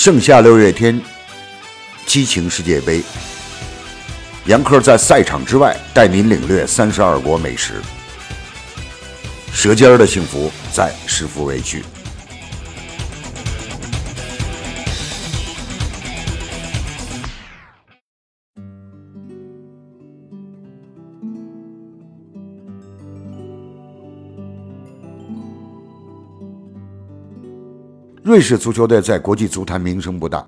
盛夏六月天，激情世界杯。杨科在赛场之外带您领略三十二国美食，舌尖的幸福在食福为区。瑞士足球队在国际足坛名声不大，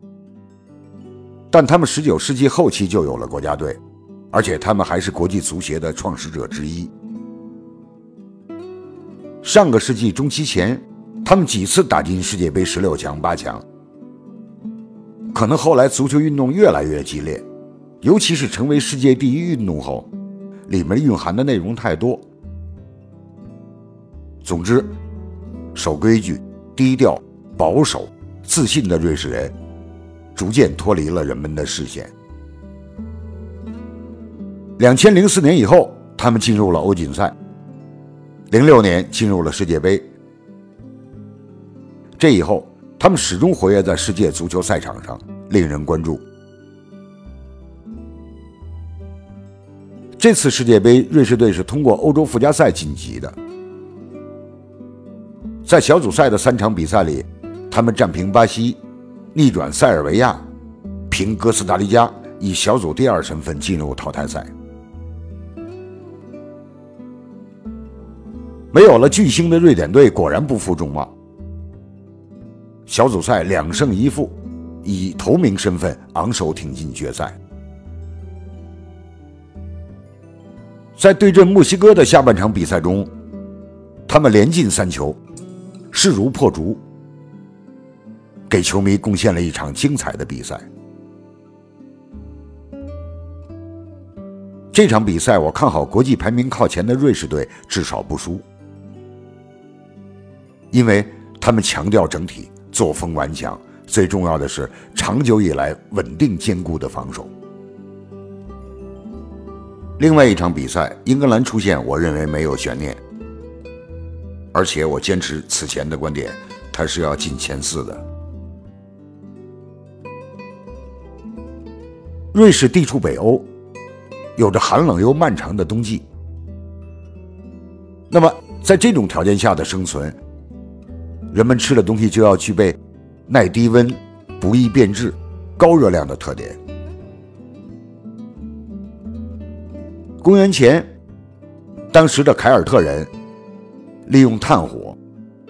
但他们十九世纪后期就有了国家队，而且他们还是国际足协的创始者之一。上个世纪中期前，他们几次打进世界杯十六强、八强。可能后来足球运动越来越激烈，尤其是成为世界第一运动后，里面蕴含的内容太多。总之，守规矩，低调。保守、自信的瑞士人逐渐脱离了人们的视线。两千零四年以后，他们进入了欧锦赛；零六年进入了世界杯。这以后，他们始终活跃在世界足球赛场上，令人关注。这次世界杯，瑞士队是通过欧洲附加赛晋级的。在小组赛的三场比赛里。他们战平巴西，逆转塞尔维亚，凭哥斯达黎加，以小组第二身份进入淘汰赛。没有了巨星的瑞典队果然不负众望，小组赛两胜一负，以头名身份昂首挺进决赛。在对阵墨西哥的下半场比赛中，他们连进三球，势如破竹。给球迷贡献了一场精彩的比赛。这场比赛，我看好国际排名靠前的瑞士队至少不输，因为他们强调整体，作风顽强，最重要的是长久以来稳定坚固的防守。另外一场比赛，英格兰出现，我认为没有悬念，而且我坚持此前的观点，他是要进前四的。瑞士地处北欧，有着寒冷又漫长的冬季。那么，在这种条件下的生存，人们吃的东西就要具备耐低温、不易变质、高热量的特点。公元前，当时的凯尔特人利用炭火、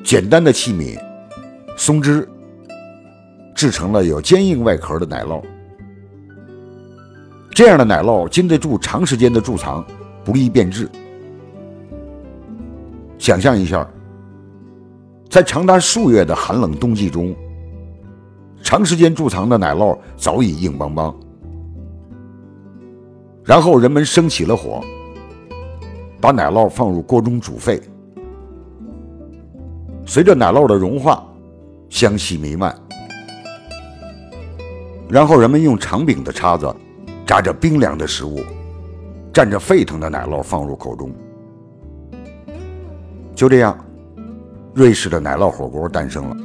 简单的器皿、松脂，制成了有坚硬外壳的奶酪。这样的奶酪经得住长时间的贮藏，不易变质。想象一下，在长达数月的寒冷冬季中，长时间贮藏的奶酪早已硬邦邦。然后人们升起了火，把奶酪放入锅中煮沸。随着奶酪的融化，香气弥漫。然后人们用长柄的叉子。夹着冰凉的食物，蘸着沸腾的奶酪放入口中，就这样，瑞士的奶酪火锅诞生了。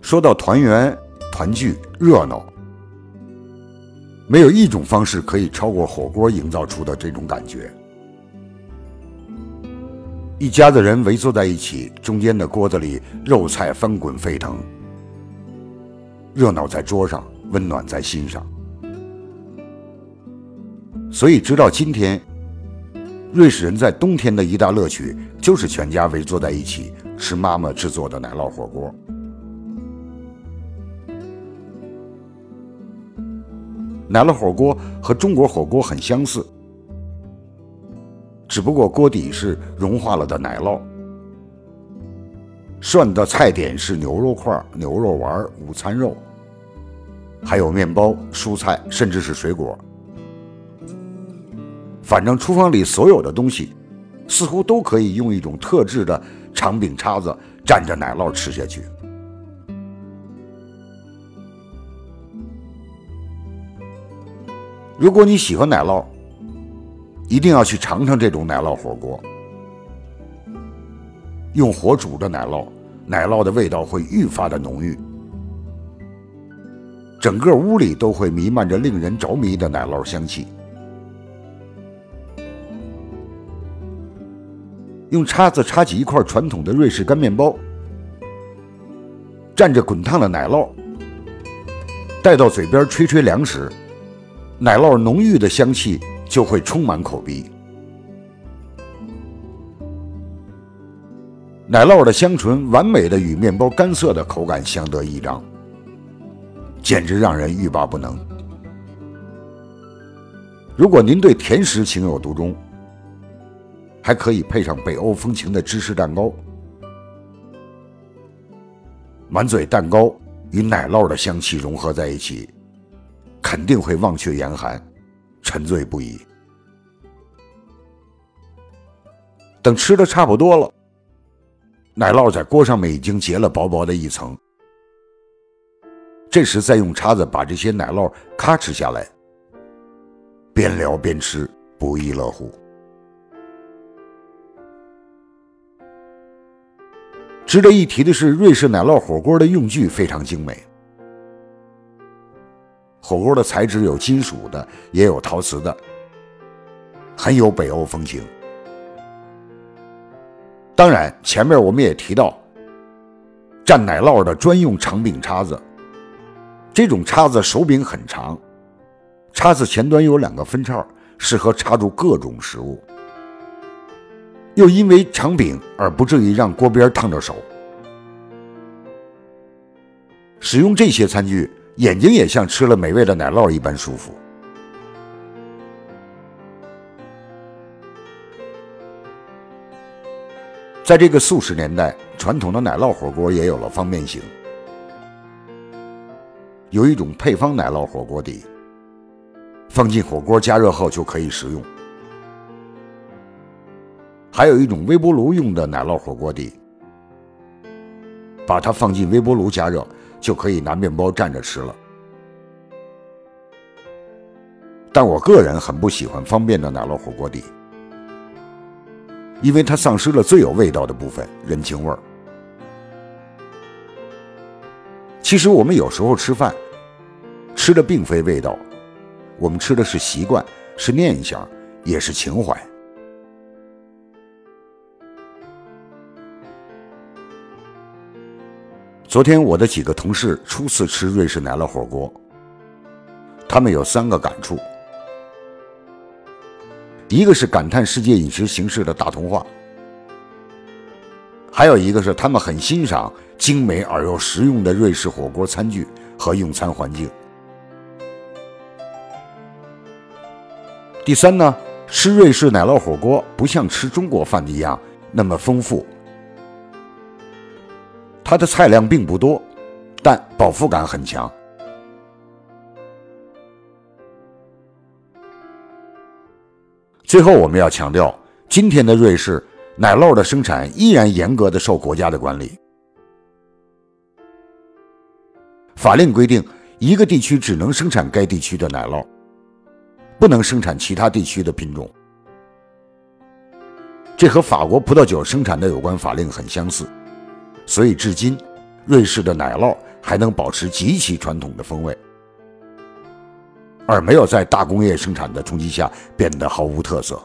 说到团圆、团聚、热闹，没有一种方式可以超过火锅营造出的这种感觉。一家子人围坐在一起，中间的锅子里肉菜翻滚沸腾。热闹在桌上，温暖在心上。所以，直到今天，瑞士人在冬天的一大乐趣就是全家围坐在一起吃妈妈制作的奶酪火锅。奶酪火锅和中国火锅很相似，只不过锅底是融化了的奶酪。涮的菜点是牛肉块、牛肉丸、午餐肉，还有面包、蔬菜，甚至是水果。反正厨房里所有的东西，似乎都可以用一种特制的长柄叉子蘸着奶酪吃下去。如果你喜欢奶酪，一定要去尝尝这种奶酪火锅。用火煮的奶酪，奶酪的味道会愈发的浓郁，整个屋里都会弥漫着令人着迷的奶酪香气。用叉子叉起一块传统的瑞士干面包，蘸着滚烫的奶酪，带到嘴边吹吹凉时，奶酪浓郁的香气就会充满口鼻。奶酪的香醇完美的与面包干涩的口感相得益彰，简直让人欲罢不能。如果您对甜食情有独钟，还可以配上北欧风情的芝士蛋糕，满嘴蛋糕与奶酪的香气融合在一起，肯定会忘却严寒，沉醉不已。等吃的差不多了，奶酪在锅上面已经结了薄薄的一层，这时再用叉子把这些奶酪咔哧下来，边聊边吃，不亦乐乎。值得一提的是，瑞士奶酪火锅的用具非常精美。火锅的材质有金属的，也有陶瓷的，很有北欧风情。当然，前面我们也提到，蘸奶酪的专用长柄叉子，这种叉子手柄很长，叉子前端有两个分叉，适合插入各种食物。又因为长柄而不至于让锅边烫着手，使用这些餐具，眼睛也像吃了美味的奶酪一般舒服。在这个速食年代，传统的奶酪火锅也有了方便性，有一种配方奶酪火锅底，放进火锅加热后就可以食用。还有一种微波炉用的奶酪火锅底，把它放进微波炉加热，就可以拿面包蘸着吃了。但我个人很不喜欢方便的奶酪火锅底，因为它丧失了最有味道的部分——人情味儿。其实我们有时候吃饭，吃的并非味道，我们吃的是习惯，是念想，也是情怀。昨天我的几个同事初次吃瑞士奶酪火锅，他们有三个感触：一个是感叹世界饮食形式的大同化，还有一个是他们很欣赏精美而又实用的瑞士火锅餐具和用餐环境。第三呢，吃瑞士奶酪火锅不像吃中国饭一样那么丰富。它的菜量并不多，但饱腹感很强。最后，我们要强调，今天的瑞士奶酪的生产依然严格的受国家的管理。法令规定，一个地区只能生产该地区的奶酪，不能生产其他地区的品种。这和法国葡萄酒生产的有关法令很相似。所以，至今，瑞士的奶酪还能保持极其传统的风味，而没有在大工业生产的冲击下变得毫无特色。